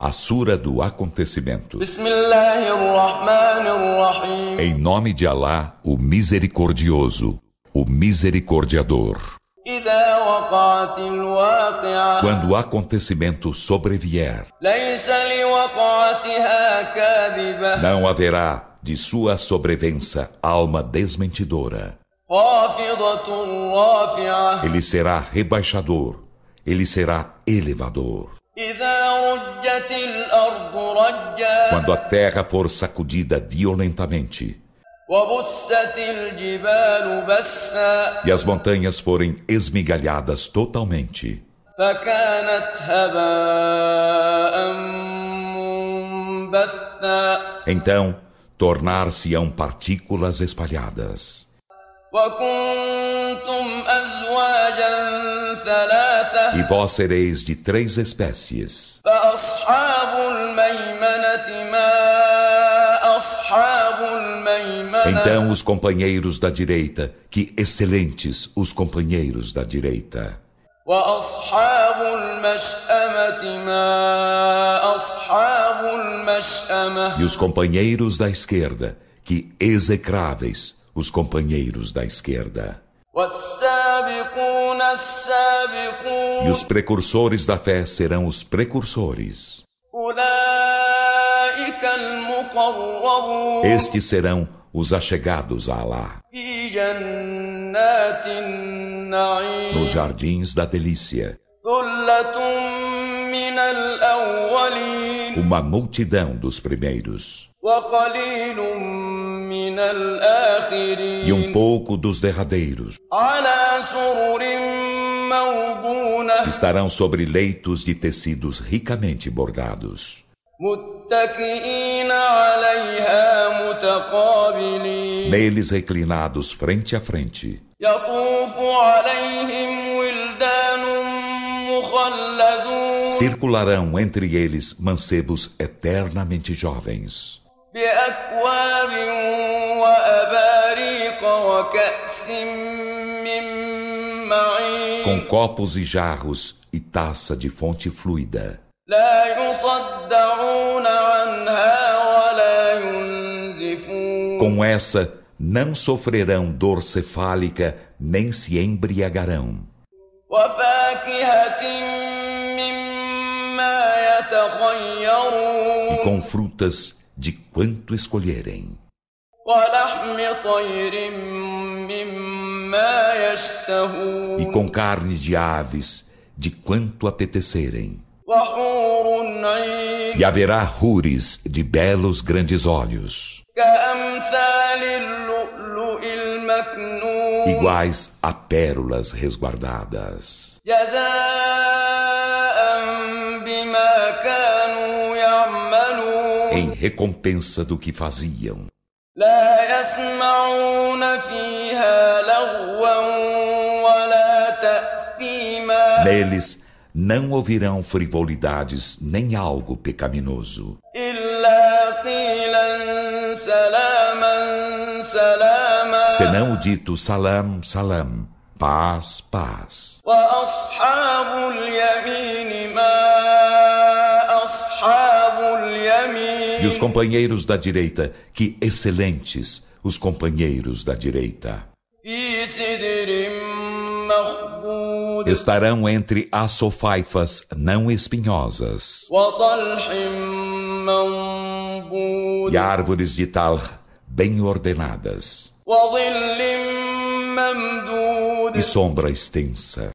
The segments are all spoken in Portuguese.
A Sura do Acontecimento. Em nome de Alá, o Misericordioso, o Misericordiador. Quando o acontecimento sobrevier, não haverá de sua sobrevença alma desmentidora. Ele será rebaixador, ele será elevador. إذا رجت الأرض رجا Quando a terra for sacudida violentamente وبست الجبال بسا e as montanhas forem esmigalhadas totalmente, فكانت هباء منبثا então tornar-se-ão partículas espalhadas. وكنتم أزواجا ثلاثة E vós sereis de três espécies. Então os companheiros da direita, que excelentes os companheiros da direita. E os companheiros da esquerda, que execráveis os companheiros da esquerda. E os precursores da fé serão os precursores. Estes serão os achegados a Alá. Nos jardins da delícia. Uma multidão dos primeiros. E um pouco dos derradeiros. Estarão sobre leitos de tecidos ricamente bordados. Neles reclinados frente a frente. Circularão entre eles mancebos eternamente jovens. بأكواب وأباريق وكأس من معين com copos e jarros e taça de fonte fluida. لا يصدعون عنها ولا ينزفون Com essa, não sofrerão dor cefálica nem se embriagarão. وفاكهة مما يتخيرون E com frutas de quanto escolherem. E com carne de aves, de quanto apetecerem. E haverá rures de belos grandes olhos, iguais a pérolas resguardadas. Em recompensa do que faziam. لا يسمعون فيها لغوا ولا تأثيما Neles não ouvirão frivolidades nem algo pecaminoso, إلا قيلا سلاما سلاما senão o dito salam, salam, paz, paz. وأصحاب اليمين ما e os companheiros da direita, que excelentes os companheiros da direita. Estarão entre assofaifas não espinhosas e árvores de tal bem ordenadas e sombra extensa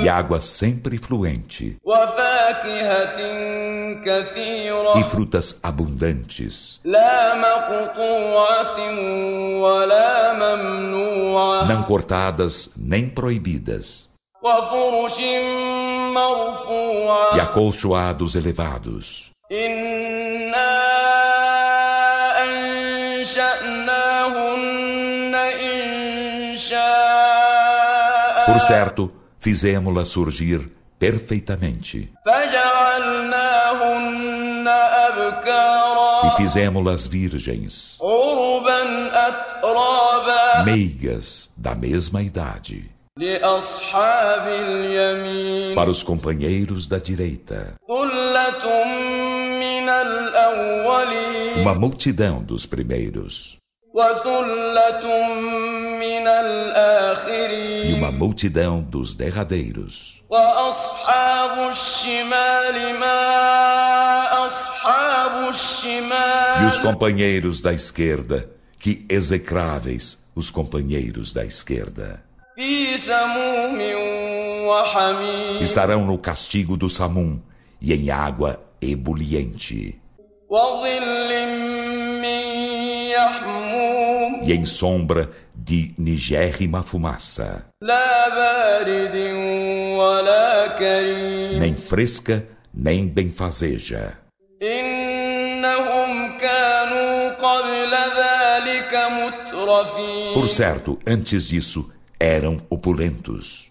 e água sempre fluente, e frutas abundantes. Não cortadas nem proibidas. E acolchoados elevados. Por certo, fizemos-la surgir perfeitamente. E fizemos-las virgens, meigas da mesma idade, para os companheiros da direita, uma multidão dos primeiros. E uma multidão dos derradeiros. E os companheiros da esquerda, que execráveis os companheiros da esquerda. Estarão no castigo do Samum e em água ebuliente. E em sombra de nigérrima fumaça. Nem fresca, nem benfazeja. Por certo, antes disso, eram opulentos.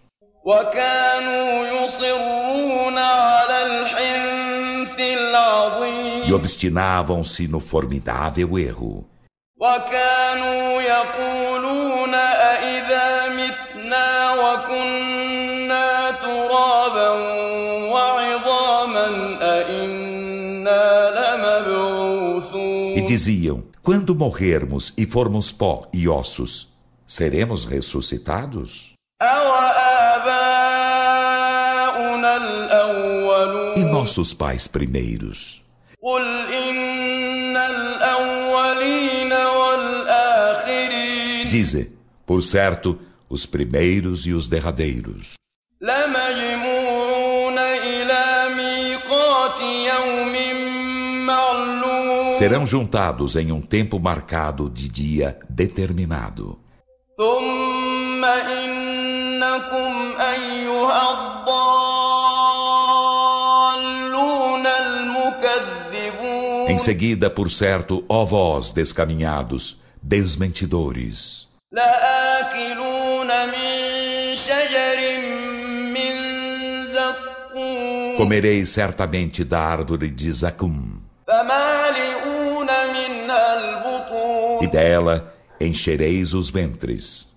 E obstinavam-se no formidável erro. وكانوا يقولون أإذا متنا وكنا ترابا وعظاما أإنا لمبعوثون E diziam: Quando morrermos e formos pó e ossos, seremos ressuscitados? أوآباؤنا الأولون E nossos pais primeiros? dize: Por certo, os primeiros e os derradeiros. Serão juntados em um tempo marcado de dia determinado. Em seguida, por certo, ó vós descaminhados, desmentidores. Comereis certamente da árvore de Zacum. E dela enchereis os ventres.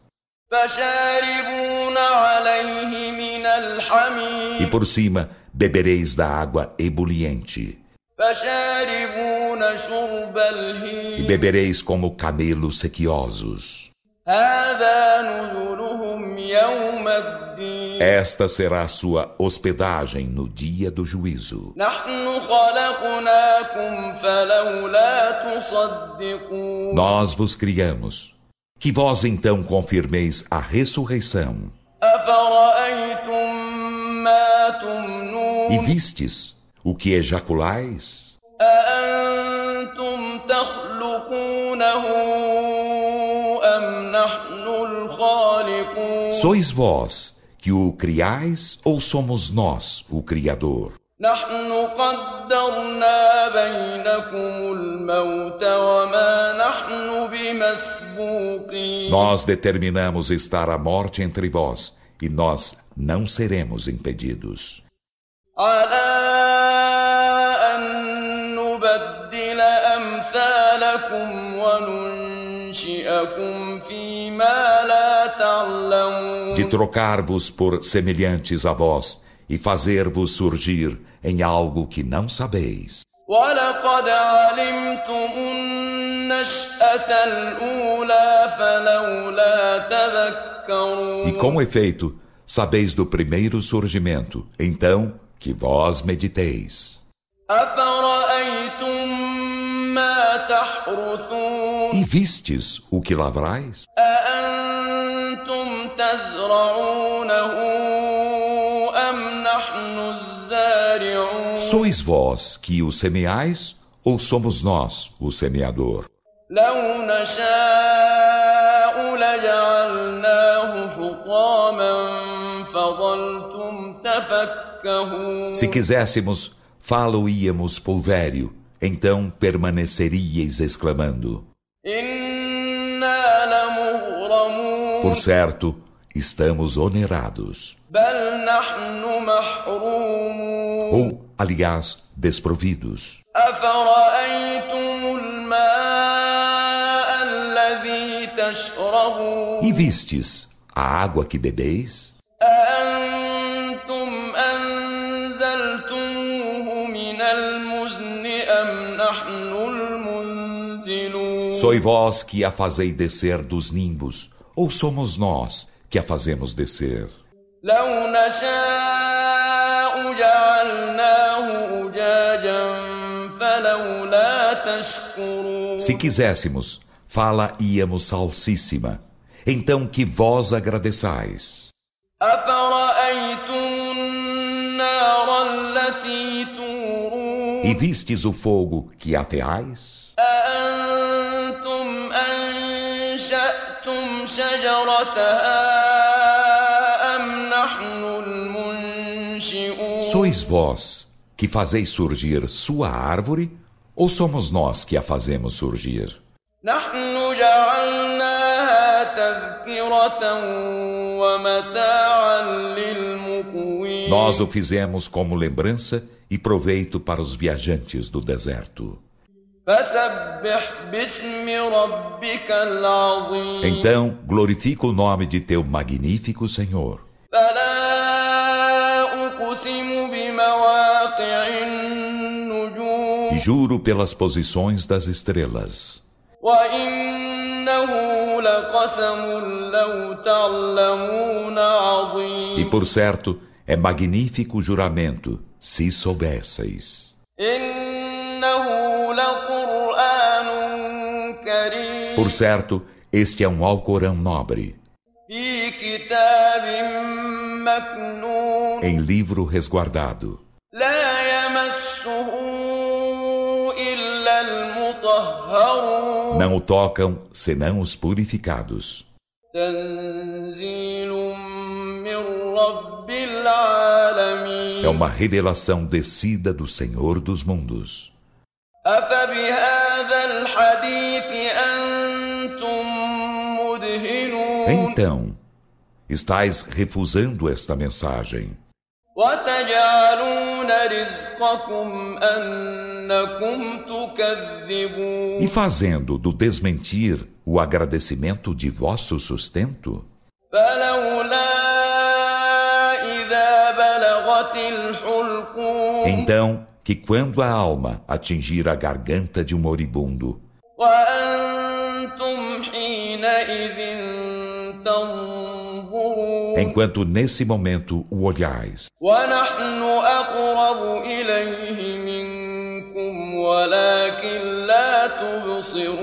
E por cima bebereis da água ebuliente. E bebereis como camelos sequiosos. Esta será a sua hospedagem no dia do juízo. Nós vos criamos, que vós então confirmeis a ressurreição. E vistes o que ejaculais? أأنتم تخلقونه أم نحن الخالقون Sois vós que o criais ou somos nós o Criador? نحن قدرنا بينكم الموت وما نحن بمسبوقين Nós determinamos estar a morte entre vós e nós não seremos impedidos. على De trocar-vos por semelhantes a vós e fazer-vos surgir em algo que não sabeis. ولقد علمتم النشأة الأولى فلولا تذكرون E com efeito, sabeis do primeiro surgimento, então que vós mediteis. أفرأيتم ما تحرثون E vistes o que lavrais? أأنتم تزرعونه أم نحن الزارعون Sois vós que o semeais ou somos nós o semeador? لو نشاء لجعلناه حطاما فظلتم تفكهون Se quiséssemos, falo-íamos pulvério, então permaneceríeis exclamando: Por certo, estamos onerados. Ou, aliás, desprovidos. E vistes a água que bebeis? Sois vós que a fazei descer dos nimbos, ou somos nós que a fazemos descer? لو نشاء جعلناه أجاجا فلولا تشكرون Se quiséssemos, fala íamos salsíssima. Então que vós agradeçais. أفرأيتم النار التي تورون E vistes o fogo que ateais? Sois vós que fazeis surgir sua árvore ou somos nós que a fazemos surgir? Nós o fizemos como lembrança e proveito para os viajantes do deserto. Então glorifica o nome de teu magnífico Senhor. E juro pelas posições das estrelas. E por certo, é magnífico juramento, se soubesseis. Por certo, este é um Alcorão nobre, في كتاب مكنون em livro resguardado. لا يمسه إلا المطهرون Não o tocam senão os purificados. تنزيل من رب العالمين É uma revelação descida do Senhor dos mundos. أفبهذا الحديث أنتم مدهنون então, estáis refusando esta mensagem. E fazendo do desmentir o agradecimento de vosso sustento? Então, que quando a alma atingir a garganta de um moribundo, Enquanto nesse momento o olhais.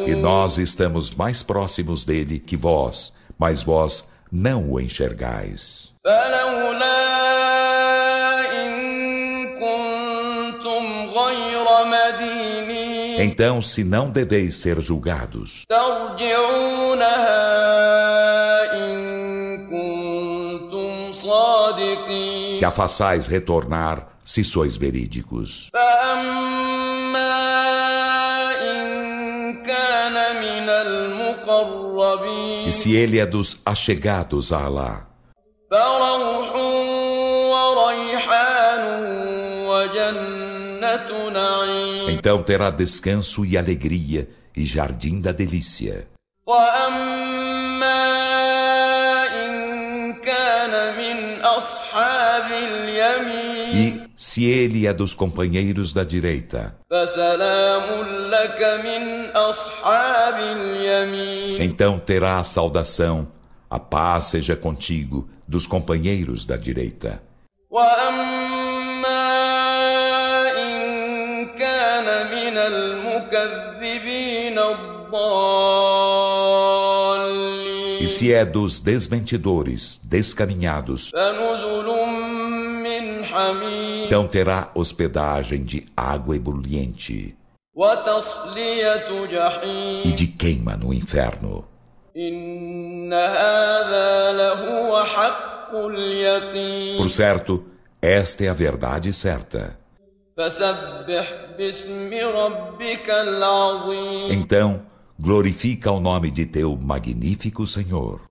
E nós estamos mais próximos dele que vós, mas vós não o enxergais. Então, se não deveis ser julgados, que a façais retornar se sois verídicos. فأما إن كان من المقربين E se ele é dos achegados a Alá, فروح وريحان وجنة نعيم então terá descanso e alegria e jardim da delícia. وأما E se ele é dos companheiros da direita, فسلام لك من أصحاب اليمين então terá a saudação, a paz seja contigo, dos companheiros da direita. وأما إن كان من المكذبين الضالين e se é dos desmentidores, descaminhados, então terá hospedagem de água ebulliente e de queima no inferno. Por certo, esta é a verdade certa. Então, glorifica o nome de teu magnífico Senhor.